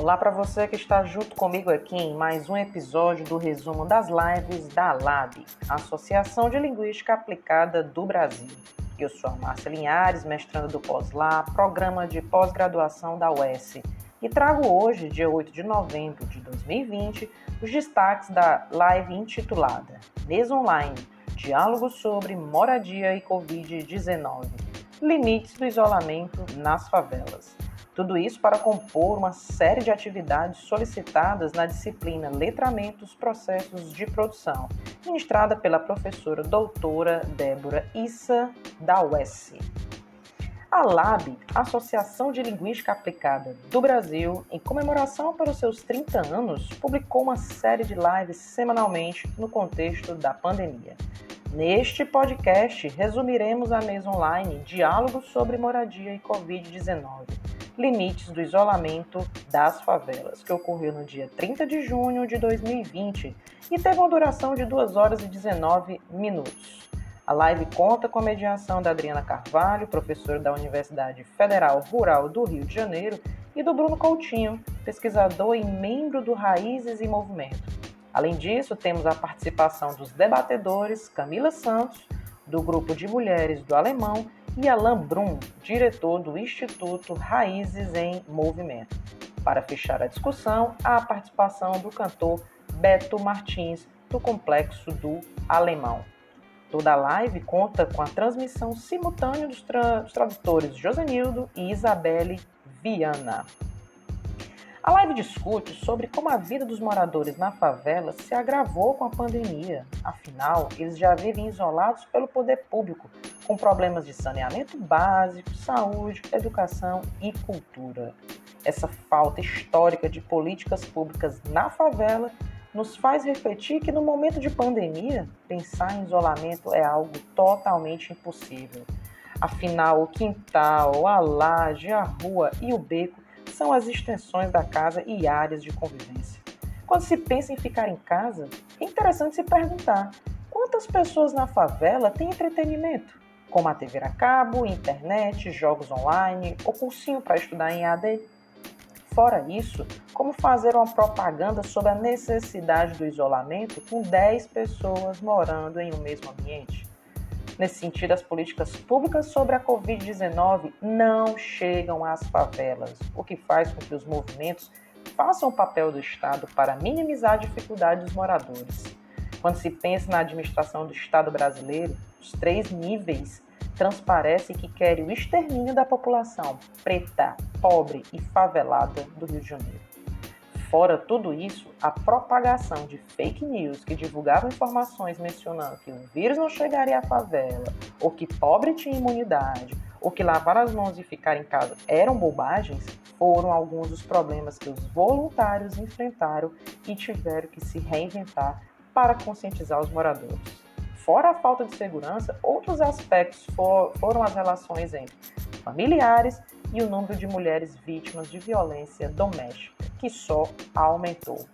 Olá para você que está junto comigo aqui em mais um episódio do resumo das lives da LAB, Associação de Linguística Aplicada do Brasil. Eu sou a Márcia Linhares, mestranda do POSLA, programa de pós-graduação da UES, e trago hoje, dia 8 de novembro de 2020, os destaques da live intitulada Mesa Online Diálogos sobre Moradia e Covid-19 Limites do Isolamento nas Favelas. Tudo isso para compor uma série de atividades solicitadas na disciplina Letramentos Processos de Produção, ministrada pela professora doutora Débora Issa, da UES. A LAB, Associação de Linguística Aplicada do Brasil, em comemoração para os seus 30 anos, publicou uma série de lives semanalmente no contexto da pandemia. Neste podcast, resumiremos a mesa online Diálogos sobre Moradia e Covid-19 Limites do Isolamento das Favelas, que ocorreu no dia 30 de junho de 2020 e teve uma duração de 2 horas e 19 minutos. A live conta com a mediação da Adriana Carvalho, professora da Universidade Federal Rural do Rio de Janeiro, e do Bruno Coutinho, pesquisador e membro do Raízes e Movimento. Além disso, temos a participação dos debatedores Camila Santos, do Grupo de Mulheres do Alemão, e Alain Brum, diretor do Instituto Raízes em Movimento. Para fechar a discussão, a participação do cantor Beto Martins, do Complexo do Alemão. Toda a live conta com a transmissão simultânea dos, tra dos tradutores Josenildo e Isabelle Viana. A live discute sobre como a vida dos moradores na favela se agravou com a pandemia. Afinal, eles já vivem isolados pelo poder público, com problemas de saneamento básico, saúde, educação e cultura. Essa falta histórica de políticas públicas na favela nos faz refletir que no momento de pandemia, pensar em isolamento é algo totalmente impossível. Afinal, o quintal, a laje, a rua e o beco são as extensões da casa e áreas de convivência. Quando se pensa em ficar em casa, é interessante se perguntar: quantas pessoas na favela têm entretenimento? Como a TV a cabo, internet, jogos online ou cursinho para estudar em AD? Fora isso, como fazer uma propaganda sobre a necessidade do isolamento com 10 pessoas morando em um mesmo ambiente? Nesse sentido, as políticas públicas sobre a Covid-19 não chegam às favelas, o que faz com que os movimentos façam o papel do Estado para minimizar a dificuldade dos moradores. Quando se pensa na administração do Estado brasileiro, os três níveis transparece que querem o extermínio da população preta, pobre e favelada do Rio de Janeiro. Fora tudo isso, a propagação de fake news que divulgavam informações mencionando que o vírus não chegaria à favela, ou que pobre tinha imunidade, ou que lavar as mãos e ficar em casa eram bobagens, foram alguns dos problemas que os voluntários enfrentaram e tiveram que se reinventar para conscientizar os moradores. Fora a falta de segurança, outros aspectos for, foram as relações entre familiares e o número de mulheres vítimas de violência doméstica, que só aumentou.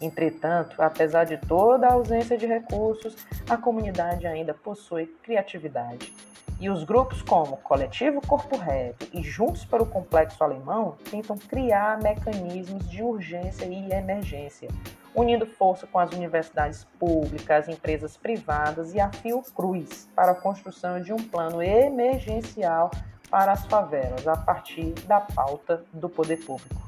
Entretanto, apesar de toda a ausência de recursos, a comunidade ainda possui criatividade. E os grupos como Coletivo Corpo Reto e Juntos pelo Complexo Alemão tentam criar mecanismos de urgência e emergência, unindo força com as universidades públicas, empresas privadas e a Fiocruz para a construção de um plano emergencial para as favelas a partir da pauta do poder público.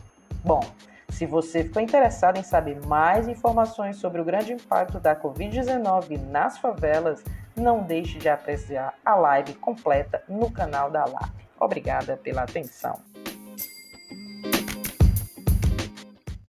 Bom, se você ficou interessado em saber mais informações sobre o grande impacto da Covid-19 nas favelas, não deixe de apreciar a live completa no canal da LAP. Obrigada pela atenção.